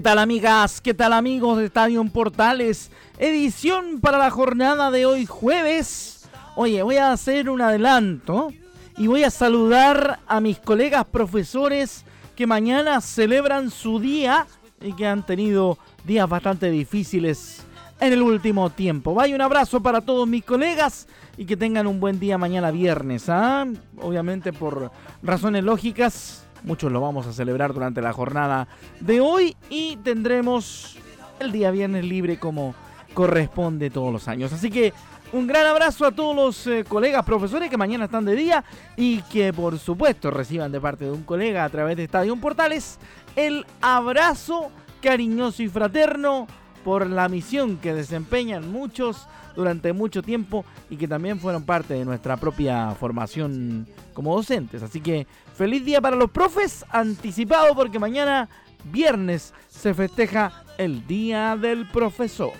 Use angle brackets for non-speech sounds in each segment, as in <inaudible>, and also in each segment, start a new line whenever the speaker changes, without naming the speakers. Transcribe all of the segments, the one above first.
¿Qué tal amigas? ¿Qué tal amigos de Estadio Portales? Edición para la jornada de hoy jueves. Oye, voy a hacer un adelanto y voy a saludar a mis colegas profesores que mañana celebran su día y que han tenido días bastante difíciles en el último tiempo. Vaya un abrazo para todos mis colegas y que tengan un buen día mañana viernes. ¿ah? Obviamente por razones lógicas Muchos lo vamos a celebrar durante la jornada de hoy y tendremos el día viernes libre como corresponde todos los años. Así que un gran abrazo a todos los eh, colegas profesores que mañana están de día y que por supuesto reciban de parte de un colega a través de Estadio Portales el abrazo cariñoso y fraterno por la misión que desempeñan muchos durante mucho tiempo y que también fueron parte de nuestra propia formación como docentes. Así que feliz día para los profes, anticipado porque mañana viernes se festeja el Día del Profesor.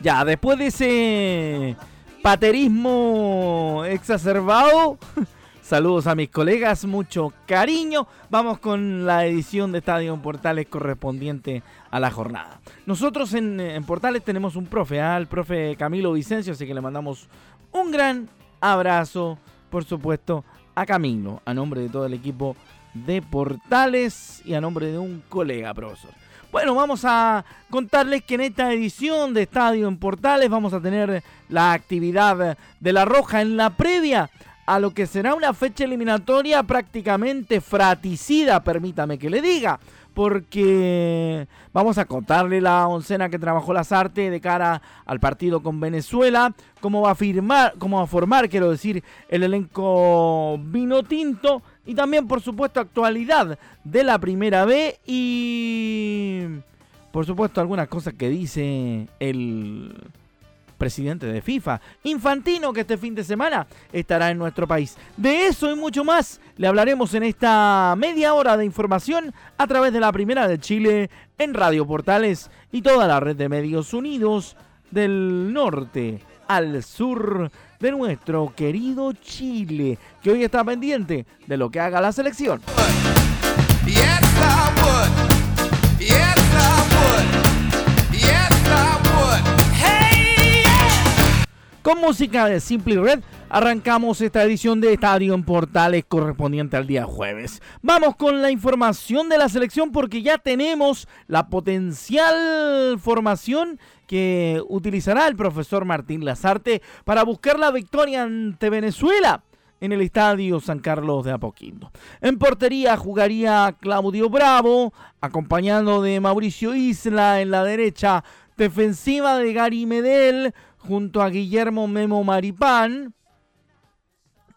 Ya, después de ese paterismo exacerbado, <laughs> Saludos a mis colegas, mucho cariño. Vamos con la edición de Estadio en Portales correspondiente a la jornada. Nosotros en, Portales tenemos un profe, al ¿ah? profe Camilo Vicencio, así que le mandamos un gran abrazo, por supuesto, a Camilo, a nombre de todo el equipo de Portales y a nombre de un colega profesor. Bueno, vamos a contarles que en esta edición de Estadio en Portales vamos a tener la actividad de la Roja en la previa a lo que será una fecha eliminatoria prácticamente fraticida, permítame que le diga, porque vamos a contarle la oncena que trabajó las artes de cara al partido con Venezuela, cómo va a firmar, cómo va a formar, quiero decir, el elenco vino tinto y también, por supuesto, actualidad de la primera B y, por supuesto, algunas cosas que dice el presidente de FIFA, Infantino, que este fin de semana estará en nuestro país. De eso y mucho más le hablaremos en esta media hora de información a través de la Primera de Chile en Radio Portales y toda la red de medios unidos del norte al sur de nuestro querido Chile, que hoy está pendiente de lo que haga la selección. Con música de Simply Red arrancamos esta edición de Estadio en Portales correspondiente al día jueves. Vamos con la información de la selección porque ya tenemos la potencial formación que utilizará el profesor Martín Lazarte para buscar la victoria ante Venezuela en el estadio San Carlos de Apoquindo. En portería jugaría Claudio Bravo, acompañado de Mauricio Isla en la derecha defensiva de Gary Medel, junto a Guillermo Memo Maripán,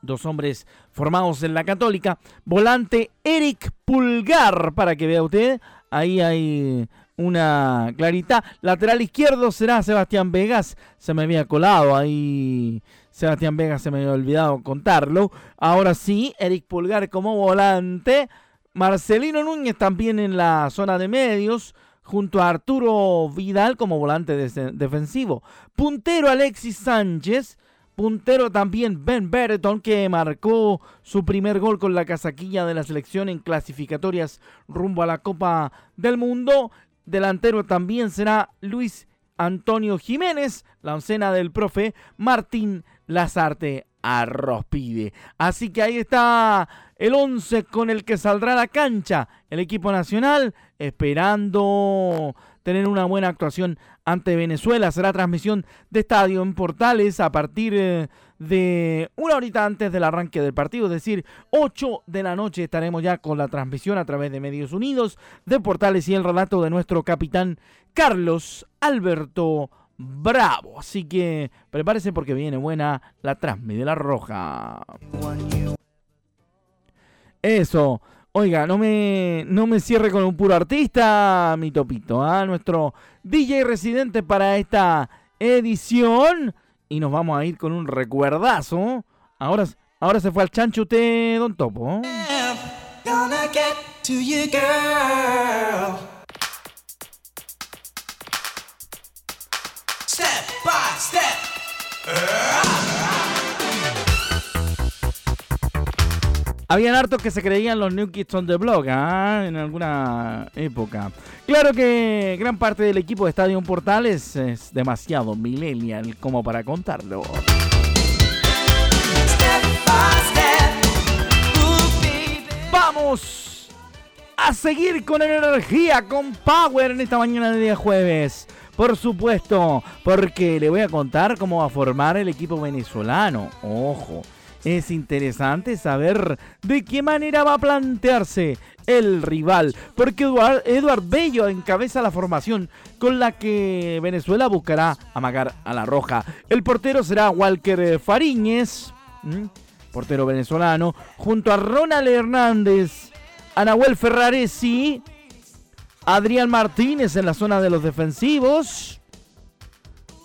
dos hombres formados en la Católica, volante Eric Pulgar, para que vea usted, ahí hay una clarita, lateral izquierdo será Sebastián Vegas, se me había colado ahí. Sebastián Vegas se me había olvidado contarlo. Ahora sí, Eric Pulgar como volante. Marcelino Núñez también en la zona de medios junto a Arturo Vidal como volante defensivo. Puntero Alexis Sánchez. Puntero también Ben Bereton, que marcó su primer gol con la casaquilla de la selección en clasificatorias rumbo a la Copa del Mundo. Delantero también será Luis Antonio Jiménez, la oncena del profe Martín Lazarte Arrospide. Así que ahí está el 11 con el que saldrá a la cancha el equipo nacional, esperando tener una buena actuación ante Venezuela. Será transmisión de estadio en Portales a partir eh, de una horita antes del arranque del partido, es decir, 8 de la noche estaremos ya con la transmisión a través de Medios Unidos de Portales y el relato de nuestro capitán Carlos Alberto bravo. Así que prepárese porque viene buena la Transmi de la Roja. Eso. Oiga, no me, no me cierre con un puro artista, mi topito. ¿ah? Nuestro DJ residente para esta edición. Y nos vamos a ir con un recuerdazo. Ahora, ahora se fue al chancho usted, don Topo. Habían hartos que se creían los New Kids on the Block ¿ah? en alguna época. Claro que gran parte del equipo de Estadio Portales es demasiado millennial como para contarlo. Vamos a seguir con energía, con power en esta mañana de día jueves. Por supuesto, porque le voy a contar cómo va a formar el equipo venezolano. Ojo, es interesante saber de qué manera va a plantearse el rival, porque Eduard, Bello encabeza la formación con la que Venezuela buscará amagar a la roja. El portero será Walker Fariñez, portero venezolano, junto a Ronald Hernández, a Nahuel Ferraresi, Adrián Martínez en la zona de los defensivos.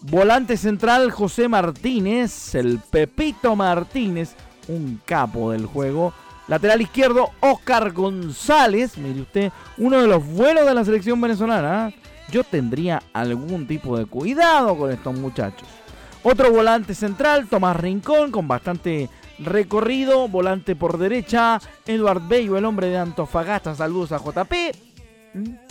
Volante central José Martínez, el Pepito Martínez, un capo del juego. Lateral izquierdo Oscar González, mire usted, uno de los buenos de la selección venezolana. Yo tendría algún tipo de cuidado con estos muchachos. Otro volante central, Tomás Rincón, con bastante recorrido. Volante por derecha, Eduard Bello, el hombre de Antofagasta. Saludos a JP.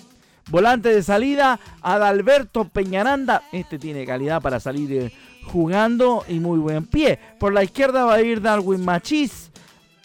Volante de salida, Adalberto Peñaranda. Este tiene calidad para salir eh, jugando y muy buen pie. Por la izquierda va a ir Darwin Machís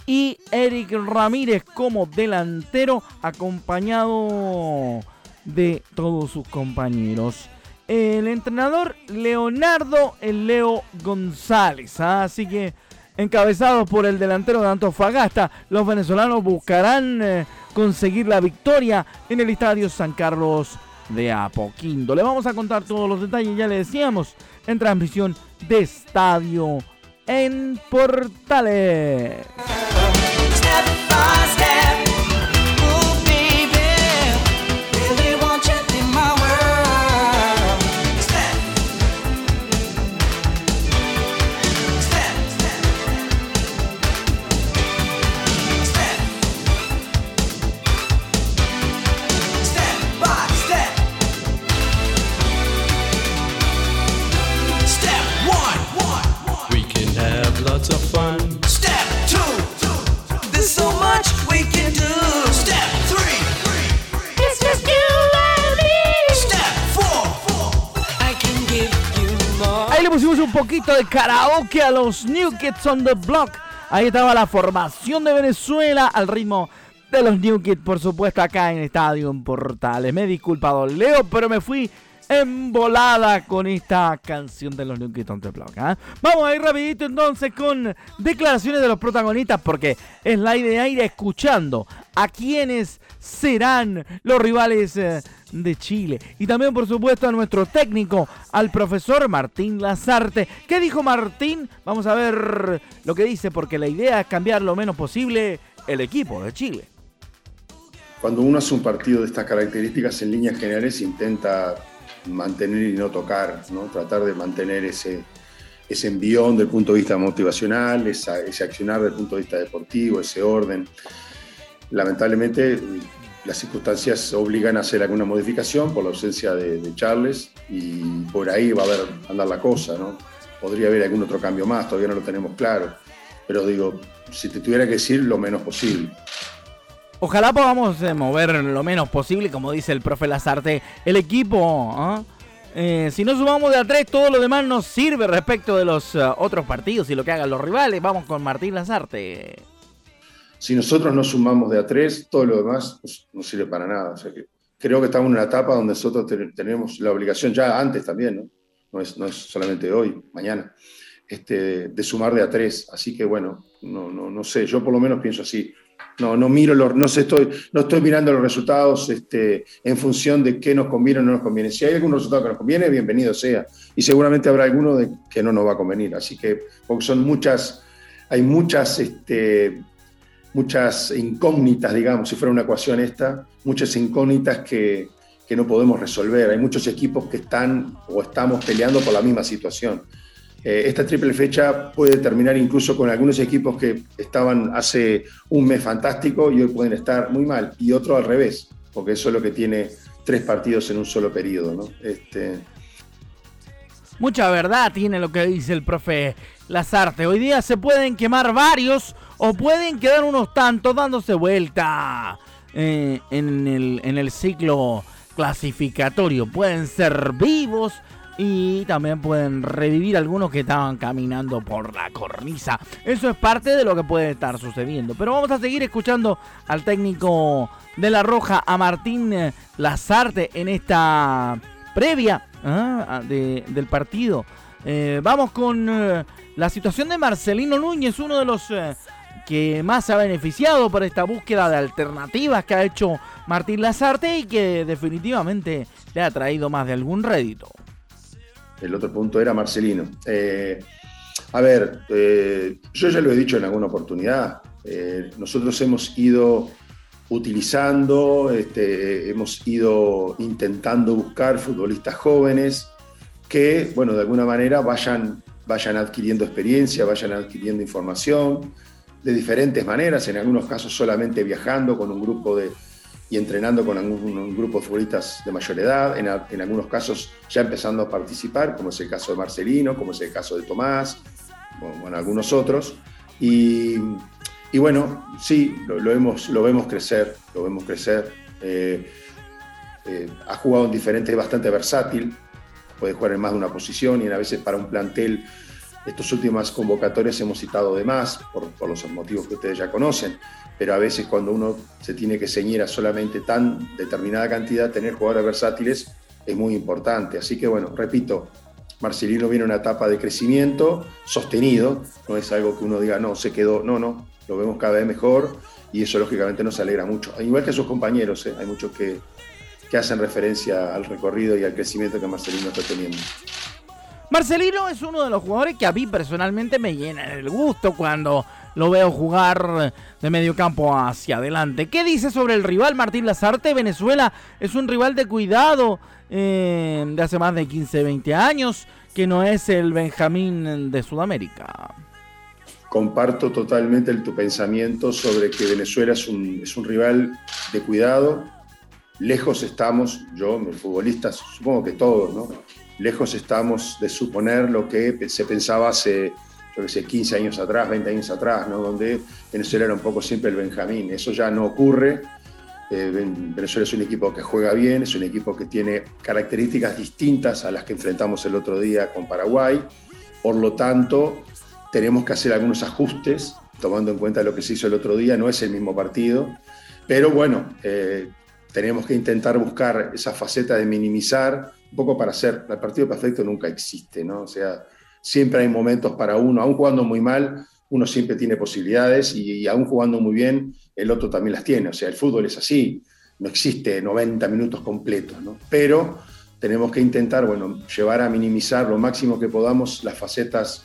y Eric Ramírez como delantero, acompañado de todos sus compañeros. El entrenador Leonardo el Leo González. ¿ah? Así que encabezados por el delantero de Antofagasta, los venezolanos buscarán eh, conseguir la victoria en el Estadio San Carlos de Apoquindo. Le vamos a contar todos los detalles, ya le decíamos, en transmisión de Estadio en Portales. Poquito de karaoke a los New Kids on the Block. Ahí estaba la formación de Venezuela al ritmo de los New Kids, por supuesto, acá en Estadio en Portales. Me he disculpado, Leo, pero me fui embolada con esta canción de los New Kids on the Block. ¿ah? Vamos a ir rapidito entonces con declaraciones de los protagonistas porque es la idea ir escuchando a quienes serán los rivales eh, de Chile. Y también, por supuesto, a nuestro técnico, al profesor Martín Lazarte. ¿Qué dijo Martín? Vamos a ver lo que dice, porque la idea es cambiar lo menos posible el equipo de Chile.
Cuando uno hace un partido de estas características, en líneas generales intenta mantener y no tocar, ¿no? tratar de mantener ese, ese envión desde el punto de vista motivacional, ese accionar desde el punto de vista deportivo, ese orden. Lamentablemente, las circunstancias obligan a hacer alguna modificación por la ausencia de, Charles y por ahí va a haber andar la cosa, ¿no? Podría haber algún otro cambio más, todavía no lo tenemos claro. Pero digo, si te tuviera que decir, lo menos posible.
Ojalá podamos eh, mover lo menos posible, como dice el profe Lazarte, el equipo. ¿ah? Eh, si no sumamos de a tres, todo lo demás nos sirve respecto de los eh, otros partidos y lo que hagan los rivales. Vamos con Martín Lazarte.
Si nosotros no sumamos de a tres, todo lo demás pues, no sirve para nada. O sea que creo que estamos en una etapa donde nosotros tenemos la obligación, ya antes también, ¿no? No es, no es solamente hoy, mañana, este, de sumar de a tres. Así que bueno, no, no, no sé, yo por lo menos pienso así. No, no miro los, no estoy, no estoy mirando los resultados este, en función de qué nos conviene o no nos conviene. Si hay algún resultado que nos conviene, bienvenido sea. Y seguramente habrá alguno de que no nos va a convenir. Así que, porque son muchas, hay muchas, este, muchas incógnitas, digamos, si fuera una ecuación esta, muchas incógnitas que, que no podemos resolver. Hay muchos equipos que están o estamos peleando por la misma situación. Eh, esta triple fecha puede terminar incluso con algunos equipos que estaban hace un mes fantástico y hoy pueden estar muy mal, y otro al revés, porque eso es lo que tiene tres partidos en un solo periodo. ¿no? Este...
Mucha verdad tiene lo que dice el profe Lazarte. Hoy día se pueden quemar varios o pueden quedar unos tantos dándose vuelta eh, en, el, en el ciclo clasificatorio. Pueden ser vivos y también pueden revivir algunos que estaban caminando por la cornisa. Eso es parte de lo que puede estar sucediendo. Pero vamos a seguir escuchando al técnico de La Roja, a Martín Lazarte, en esta previa ¿ah? del partido. Eh, vamos con eh, la situación de Marcelino Núñez, uno de los eh, que más se ha beneficiado por esta búsqueda de alternativas que ha hecho Martín Lazarte y que definitivamente le ha traído más de algún rédito
el otro punto era Marcelino. Eh, a ver, eh, yo ya lo he dicho en alguna oportunidad, eh, nosotros hemos ido utilizando, este, hemos ido intentando buscar futbolistas jóvenes que, bueno, de alguna manera vayan, vayan adquiriendo experiencia, vayan adquiriendo información de diferentes maneras, en algunos casos solamente viajando con un grupo de, y entrenando con algún, grupo de futbolistas de mayor edad, en, algunos casos ya empezando a participar, como es el caso de Marcelino, como es el caso de Tomás, bueno, algunos otros. Y, bueno, sí, lo, vemos, lo vemos crecer, lo vemos crecer. Eh, eh, ha jugado en diferentes, bastante versátil, puede jugar en más de una posición y a veces para un plantel, estas últimas convocatorias hemos citado de más, por, los motivos que ustedes ya conocen pero a veces cuando uno se tiene que ceñir a solamente tan determinada cantidad, tener jugadores versátiles es muy importante. Así que bueno, repito, Marcelino viene una etapa de crecimiento sostenido, no es algo que uno diga, no, se quedó, no, no, lo vemos cada vez mejor y eso lógicamente nos alegra mucho. Igual que sus compañeros, ¿eh? hay muchos que, que hacen referencia al recorrido y al crecimiento que Marcelino está teniendo.
Marcelino es uno de los jugadores que a mí personalmente me llena el gusto cuando lo veo jugar de medio campo hacia adelante. ¿Qué dice sobre el rival Martín Lazarte? Venezuela es un rival de cuidado eh, de hace más de 15, 20 años, que no es el Benjamín de Sudamérica.
Comparto totalmente tu pensamiento sobre que Venezuela es un, es un rival de cuidado. Lejos estamos, yo, mis futbolistas, supongo que todos, ¿no? Lejos estamos de suponer lo que se pensaba hace yo que sé, 15 años atrás, 20 años atrás, ¿no? donde Venezuela era un poco siempre el Benjamín. Eso ya no ocurre. Eh, Venezuela es un equipo que juega bien, es un equipo que tiene características distintas a las que enfrentamos el otro día con Paraguay. Por lo tanto, tenemos que hacer algunos ajustes, tomando en cuenta lo que se hizo el otro día. No es el mismo partido, pero bueno, eh, tenemos que intentar buscar esa faceta de minimizar, un poco para hacer. El partido perfecto nunca existe, ¿no? O sea, siempre hay momentos para uno, aún jugando muy mal, uno siempre tiene posibilidades y, aún jugando muy bien, el otro también las tiene. O sea, el fútbol es así, no existe 90 minutos completos, ¿no? Pero tenemos que intentar, bueno, llevar a minimizar lo máximo que podamos las facetas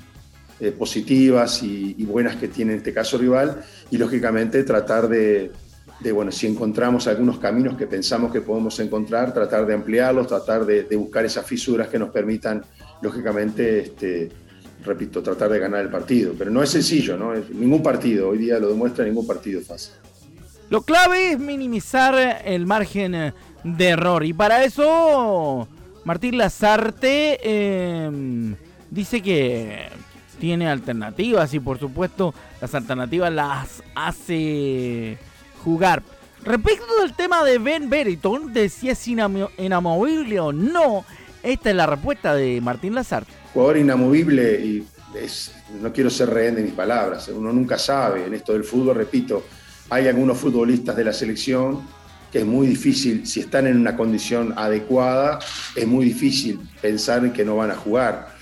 eh, positivas y, buenas que tiene en este caso rival y lógicamente tratar de, bueno, si encontramos algunos caminos que pensamos que podemos encontrar, tratar de ampliarlos, tratar de, buscar esas fisuras que nos permitan lógicamente, este, repito, tratar de ganar el partido. Pero no es sencillo, ¿no? ningún partido, hoy día lo demuestra, ningún partido fácil.
Lo clave es minimizar el margen de error. Y para eso, Martín Lazarte em, dice que tiene alternativas y por supuesto las alternativas las hace jugar. Respecto del tema de Ben Beriton, de si es inamovible o no, esta es la respuesta de Martín Lazarte.
Jugador inamovible y no quiero ser rehén de mis palabras, uno nunca sabe en esto del fútbol, repito, hay algunos futbolistas de la selección que es muy difícil, si están en una condición adecuada, es muy difícil pensar que no van a jugar.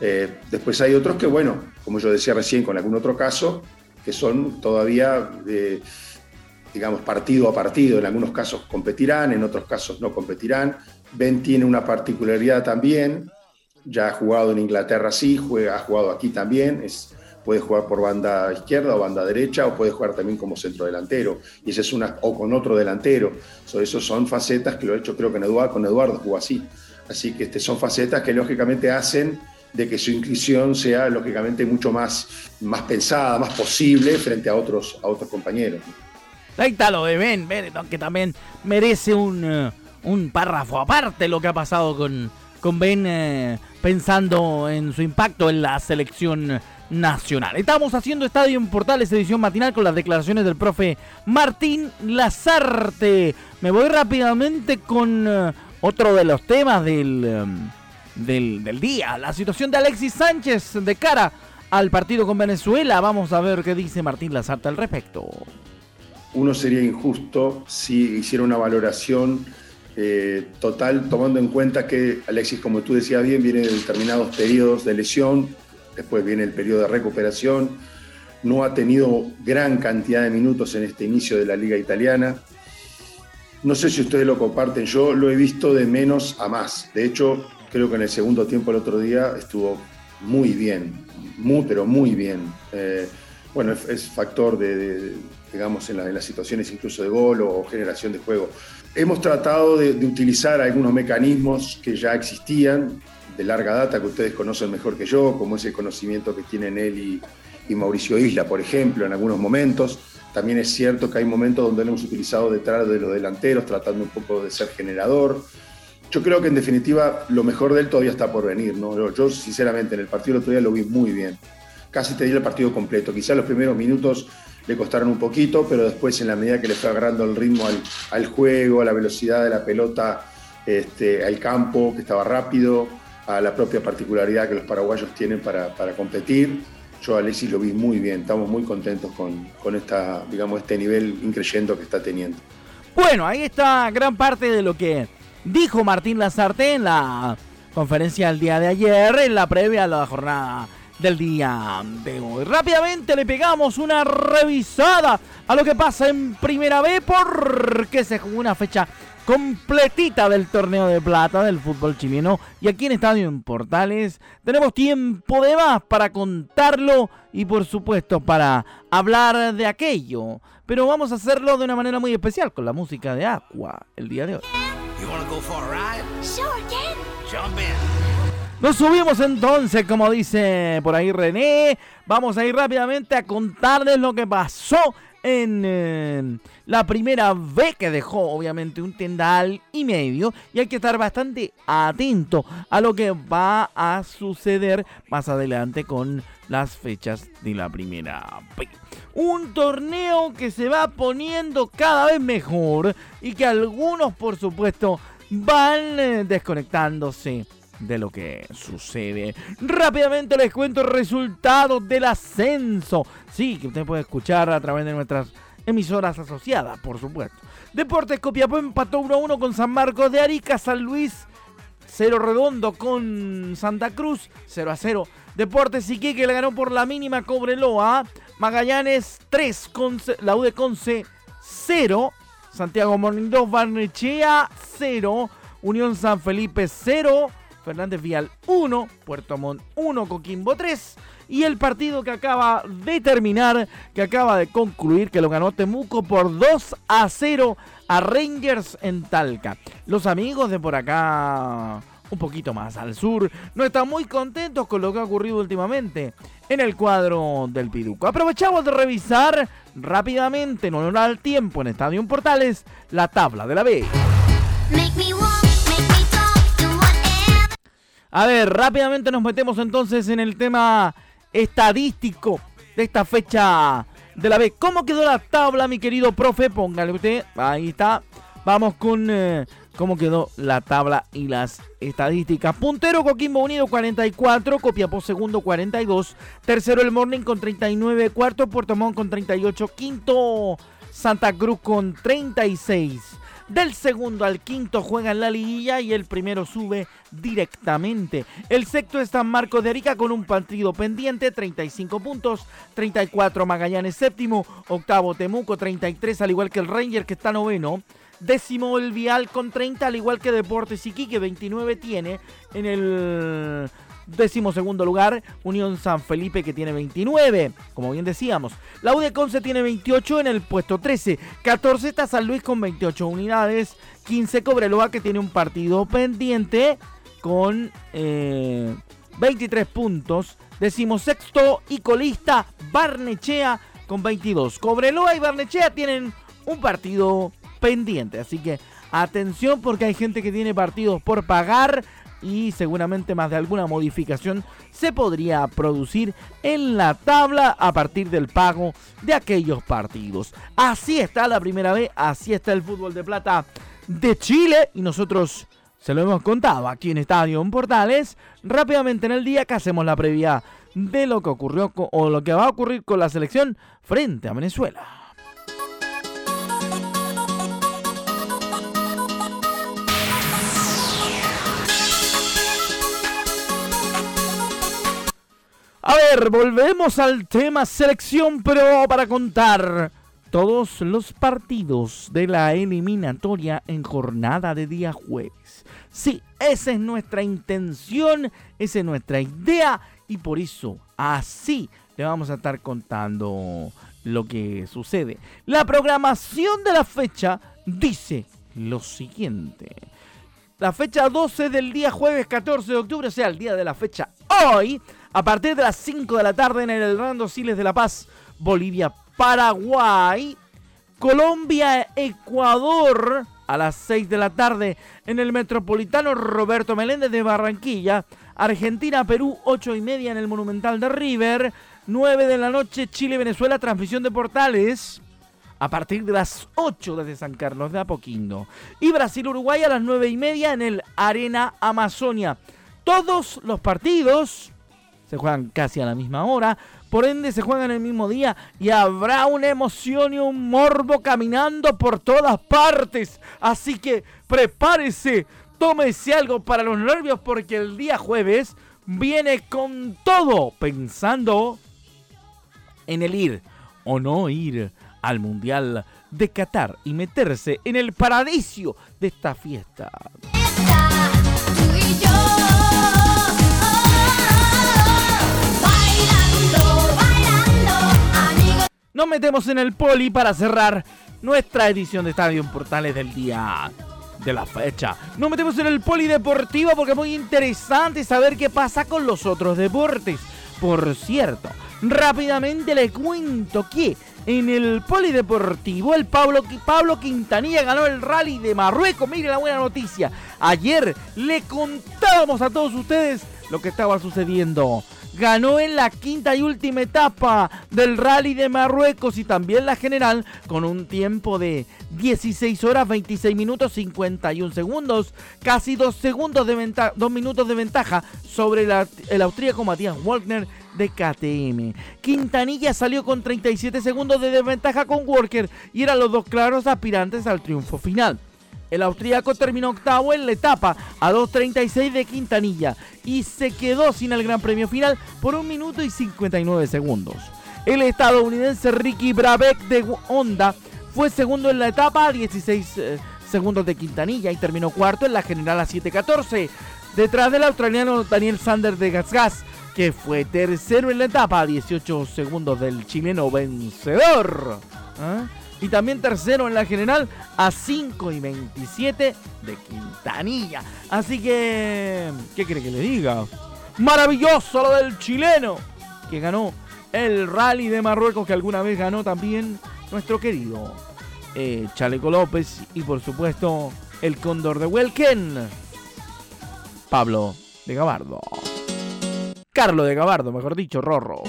Eh, después hay otros que, bueno, como yo decía recién con algún otro caso, que son todavía digamos, partido a partido. En algunos casos competirán, en otros casos no competirán. Ben tiene una particularidad también, ya ha jugado en Inglaterra sí, juega, ha jugado aquí también, es, puede jugar por banda izquierda o banda derecha o puede jugar también como centro delantero y esa es una o con otro delantero. So, esos son facetas que lo he hecho creo que en Eduardo, con Eduardo jugó así. Así que este, son facetas que lógicamente hacen de que su inclusión sea lógicamente mucho más, más pensada, más posible frente a otros, a otros compañeros.
Ahí está lo de Ben, que también merece un, eh, un párrafo aparte lo que ha pasado con, con Ben eh, pensando en su impacto en la selección nacional. Estamos haciendo Estadio en Portales edición matinal con las declaraciones del profe Martín Lazarte. Me voy rápidamente con eh, otro de los temas em, del, del, día, la situación de Alexis Sánchez de cara al partido con Venezuela. Vamos a ver qué dice Martín Lazarte al respecto.
Uno sería injusto si hiciera una valoración eh, total, tomando en cuenta que Alexis, como tú decías bien, viene de determinados periodos de lesión, después viene el periodo de recuperación, no ha tenido gran cantidad de minutos en este inicio de la liga italiana. No sé si ustedes lo comparten, yo lo he visto de menos a más. De hecho, creo que en el segundo tiempo el otro día estuvo muy bien, muy, pero muy bien. Eh, bueno, es, factor de, digamos, en, las situaciones incluso de gol o generación de juego. Hemos tratado de, utilizar algunos mecanismos que ya existían de larga data, que ustedes conocen mejor que yo, como ese conocimiento que tienen él y, Mauricio Isla, por ejemplo, en algunos momentos. También es cierto que hay momentos donde lo hemos utilizado detrás de los delanteros, tratando un poco de ser generador. Yo creo que en definitiva lo mejor de él todavía está por venir. ¿no? Yo, sinceramente en el partido del otro día lo vi muy bien. Casi te di el partido completo. Quizás los primeros minutos le costaron un poquito, pero después en la medida que le fue agarrando el ritmo al, juego, a la velocidad de la pelota, este, al campo, que estaba rápido, a la propia particularidad que los paraguayos tienen para, competir. Yo a Alexis lo vi muy bien, estamos muy contentos con, con esta, digamos, este nivel increyendo que está teniendo.
Bueno, ahí está gran parte de lo que dijo Martín Lazarte en la conferencia del día de ayer, en la previa a la jornada del día de hoy. Rápidamente le pegamos una revisada a lo que pasa en Primera B porque se jugó una fecha completita del torneo de plata del fútbol chileno y aquí en Estadio en Portales tenemos tiempo de más para contarlo y por supuesto para hablar de aquello, pero vamos a hacerlo de una manera muy especial con la música de Aqua el día de hoy. Nos subimos entonces, como dice por ahí René. Vamos a ir rápidamente a contarles lo que pasó en eh, la primera vez que dejó obviamente un tendal y medio y hay que estar bastante atento a lo que va a suceder más adelante con las fechas de la primera B. Un torneo que se va poniendo cada vez mejor y que algunos por supuesto van eh, desconectándose de lo que sucede. Rápidamente les cuento el resultado del ascenso. Sí, que usted puede escuchar a través de nuestras emisoras asociadas, por supuesto. Deportes Copiapó empató 1-1 con San Marcos de Arica, San Luis 0 redondo con Santa Cruz 0 0. Deportes Iquique le ganó por la mínima Cobreloa. Magallanes 3 con la U de Conce 0. Santiago Morning 2 Barnechea 0. Unión San Felipe 0. Fernández Vial 1, Puerto Montt 1, Coquimbo 3. Y el partido que acaba de terminar, que acaba de concluir, que lo ganó Temuco por 2 a 0 a Rangers en Talca. Los amigos de por acá, un poquito más al sur, no están muy contentos con lo que ha ocurrido últimamente en el cuadro del Piduco. Aprovechamos de revisar rápidamente, en honor al tiempo, en Estadio Portales, la tabla de la B. A ver, rápidamente nos metemos entonces en el tema estadístico de esta fecha de la B. ¿Cómo quedó la tabla, mi querido profe? Póngale usted. Ahí está. Vamos con eh, cómo quedó la tabla y las estadísticas. Puntero Coquimbo Unido 44, Copiapó segundo 42, tercero el Morning con 39, cuarto Puerto Montt con 38, quinto Santa Cruz con 36. Del segundo al quinto juega en la liguilla y el primero sube directamente. El sexto es San Marcos de Arica con un partido pendiente, 35 puntos, 34 Magallanes séptimo, octavo Temuco 33 al igual que el Ranger que está noveno. Décimo el Vial con 30, al igual que Deportes Iquique, 29 tiene en el décimo segundo lugar. Unión San Felipe que tiene 29, como bien decíamos. La UD Conce tiene 28 en el puesto 13. 14 está San Luis con 28 unidades. 15 Cobreloa que tiene un partido pendiente con 23 eh, puntos. Decimosexto y colista Barnechea con 22. Cobreloa y Barnechea tienen un partido pendiente. Así que atención porque hay gente que tiene partidos por pagar y seguramente más de alguna modificación se podría producir en la tabla a partir del pago de aquellos partidos. Así está la primera vez, así está el fútbol de plata de Chile y nosotros se lo hemos contado aquí en Estadio en Portales. Rápidamente en el día que hacemos la previa de lo que ocurrió o lo que va a ocurrir con la selección frente a Venezuela. A ver, volvemos al tema selección, pero para contar todos los partidos de la eliminatoria en jornada de día jueves. Sí, esa es nuestra intención, esa es nuestra idea y por eso así le vamos a estar contando lo que sucede. La programación de la fecha dice lo siguiente. La fecha 12 del día jueves 14 de octubre, o sea, el día de la fecha hoy, a partir de las 5 de la tarde en el Hernando Siles de La Paz, Bolivia, Paraguay, Colombia, Ecuador, a las 6 de la tarde en el Metropolitano Roberto Meléndez de Barranquilla, Argentina, Perú, 8 y media en el Monumental de River, 9 de la noche Chile, Venezuela, transmisión de portales. A partir de las 8 desde San Carlos de Apoquindo. Y Brasil, Uruguay a las 9 y media en el Arena Amazonia. Todos los partidos se juegan casi a la misma hora, por ende se juegan el mismo día y habrá una emoción y un morbo caminando por todas partes. Así que prepárese, tómese algo para los nervios porque el día jueves viene con todo pensando en el ir o no ir al Mundial de Qatar y meterse en el paradiso de esta fiesta. Nos metemos en el poli para cerrar nuestra edición de Estadio Portales del día de la fecha. Nos metemos en el polideportivo porque es muy interesante saber qué pasa con los otros deportes. Por cierto, rápidamente le cuento que en el polideportivo el Pablo, Pablo Quintanilla ganó el rally de Marruecos. Mire la buena noticia. Ayer le contábamos a todos ustedes lo que estaba sucediendo ganó en la quinta y última etapa del rally de Marruecos y también la general con un tiempo de 16 horas 26 minutos 51 segundos, casi 2 segundos de 2 minutos de ventaja sobre el austríaco Matías Walkner de KTM. Quintanilla salió con 37 segundos de desventaja con Walker y eran los dos claros aspirantes al triunfo final. El austríaco terminó octavo en la etapa a 2.36 de Quintanilla y se quedó sin el Gran Premio final por un minuto y 59 segundos. El estadounidense Ricky Brabeck de Honda fue segundo en la etapa a 16 eh, segundos de Quintanilla y terminó cuarto en la general a 7.14. Detrás del australiano Daniel Sanders de Gasgas, que fue tercero en la etapa a 18 segundos del chileno vencedor. ¿Ah? Y también tercero en la general a 5 y 27 de Quintanilla. Así que, ¿qué quiere que le diga? Maravilloso lo del chileno que ganó el rally de Marruecos que alguna vez ganó también nuestro querido eh, Chaleco López y por supuesto el cóndor de Welken, Pablo de Gabardo. Carlos de Gabardo, mejor dicho, Rorro.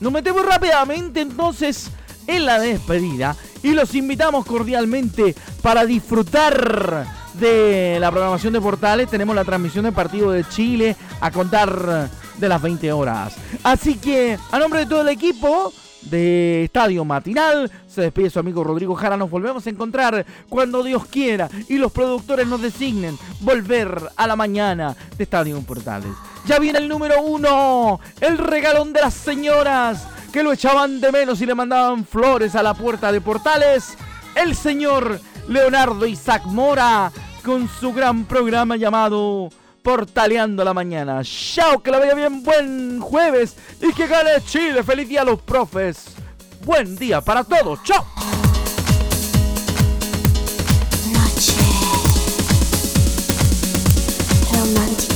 Nos metemos rápidamente entonces en la despedida y los invitamos cordialmente para disfrutar de la programación de portales. Tenemos la transmisión del partido de Chile a contar de las 20 horas. Así que, a nombre de todo el equipo de Estadio Matinal, se despide su amigo Rodrigo Jara. Nos volvemos a encontrar cuando Dios quiera y los productores nos designen volver a la mañana de Estadio Portales. Ya viene el número uno, el regalón de las señoras que lo echaban de menos y le mandaban flores a la puerta de Portales. El señor Leonardo Isaac Mora con su gran programa llamado Portaleando la Mañana. Chao, que la vaya bien, buen jueves y que gane Chile. Feliz día a los profes. Buen día para todos. Chao.
Romántica.